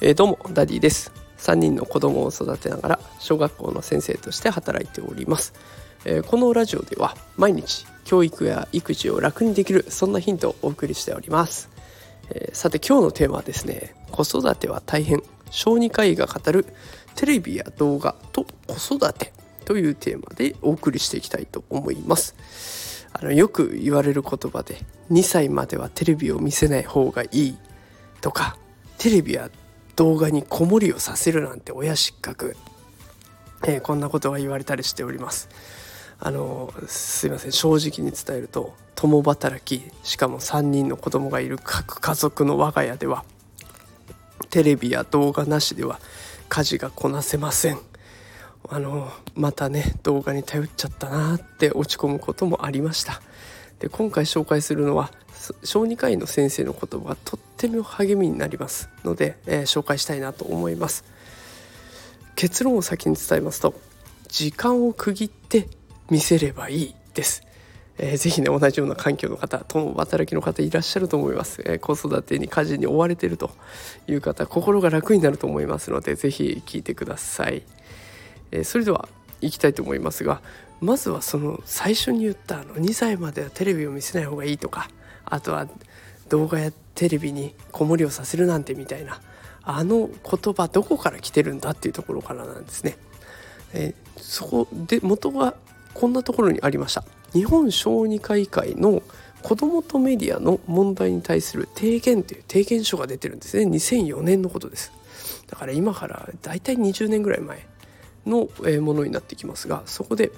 えー、どうもダディです。3人の子供を育てながら小学校の先生として働いております、えー、このラジオでは毎日教育や育児を楽にできるそんなヒントをお送りしております、えー、さて今日のテーマはですね子育ては大変小児科医が語るテレビや動画と子育てというテーマでお送りしていきたいと思います。あのよく言われる言葉で2歳まではテレビを見せない方がいいとかテレビや動画に子守りをさせるなんて親失格、えー、こんなことが言われたりしております。あのすいません。正直に伝えると共働きしかも3人の子供がいる各家族の我が家ではテレビや動画なしでは家事がこなせません。あのまたね動画に頼っちゃったなって落ち込むこともありました。で今回紹介するのは小児科医の先生の言葉がとっても励みになります。ので、えー、紹介したいなと思います。結論を先に伝えますと時間を区切って見せればいいです、えー、ぜひね同じような環境の方共働きの方いらっしゃると思います、えー、子育てに家事に追われてるという方心が楽になると思いますのでぜひ聞いてください、えー、それでは行きたいと思いますがまずはその最初に言ったあの2歳まではテレビを見せない方がいいとかあとは動画やテレビに子守りをさせるなんてみたいなあの言葉どこから来てるんだっていうところからなんですね。えー、そこで元がこんなところにありました。日本小児科医会の子どもとメディアの問題に対する提言という提言書が出てるんですね2004年のことですだから今からだいたい20年ぐらい前のものになってきますがそこで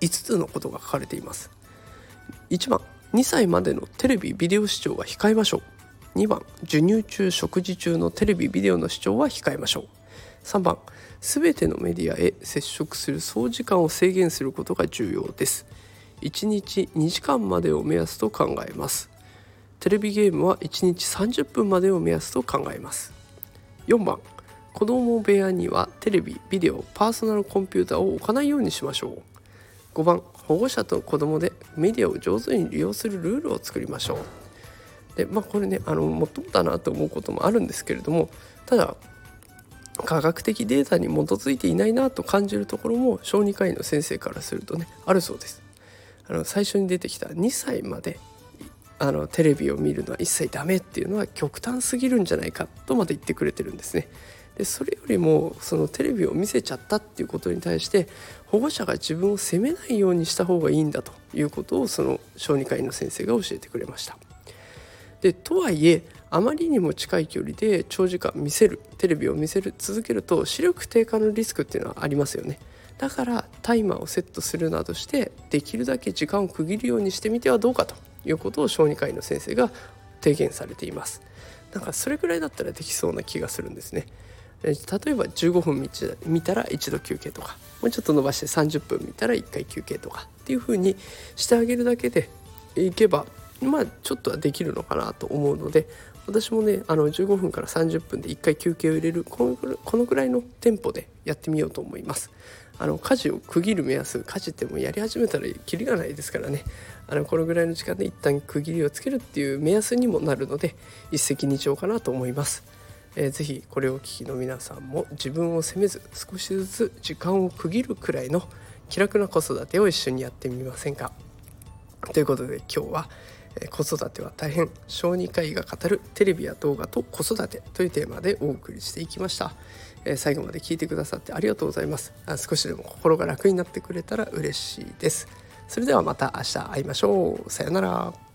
5つのことが書かれています。1番2歳までのテレビビデオ視聴は控えましょう。2番授乳中食事中のテレビビデオの視聴は控えましょう。3番すべてのメディアへ接触する総時間を制限することが重要です。1日2時間までを目安と考えます。テレビゲームは1日30分までを目安と考えます。4番子供部屋にはテレビビデオパーソナルコンピューターを置かないようにしましょう5番保護者と子どもでメディアを上手に利用するルールを作りましょう。でまあこれねあのもっともだなと思うこともあるんですけれどもただ科学的データに基づいていないなと感じるところも小児科医の先生からするとねあるそうです。あの最初に出てきた2歳まであのテレビを見るのは一切ダメっていうのは極端すぎるんじゃないかとまで言ってくれてるんですね。でそれよりもそのテレビを見せちゃったっていうことに対して保護者が自分を責めないようにした方がいいんだということをその小児科医の先生が教えてくれました。でとはいえあまりにも近い距離で長時間見せるテレビを見せる続けると視力低下のリスクっていうのはありますよね。だからタイマーをセットするなどしてできるだけ時間を区切るようにしてみてはどうかということを小児科医の先生が提言されています。なんかそれぐらいだったらできそうな気がするんですね。例えば15分見たら一度休憩とかもうちょっと伸ばして30分見たら1回休憩とかっていう風にしてあげるだけでいけばまあちょっとはできるのかなと思うので私もねあの15分から30分で1回休憩を入れるこのぐらいのテンポでやってみようと思います。あの家事を区切る目安家事ってもうやり始めたらキリがないですからねあのこのぐらいの時間で一旦区切りをつけるっていう目安にもなるので一石二鳥かなと思います。えー、ぜひこれをお聞きの皆さんも自分を責めず少しずつ時間を区切るくらいの気楽な子育てを一緒にやってみませんか。ということで今日は子育ては大変小児科医が語るテレビや動画と子育てというテーマでお送りしていきました、えー、最後まで聞いてくださってありがとうございます。あ少しでも心が楽になってくれたら嬉しいです。それではまた明日会いましょう。さようなら。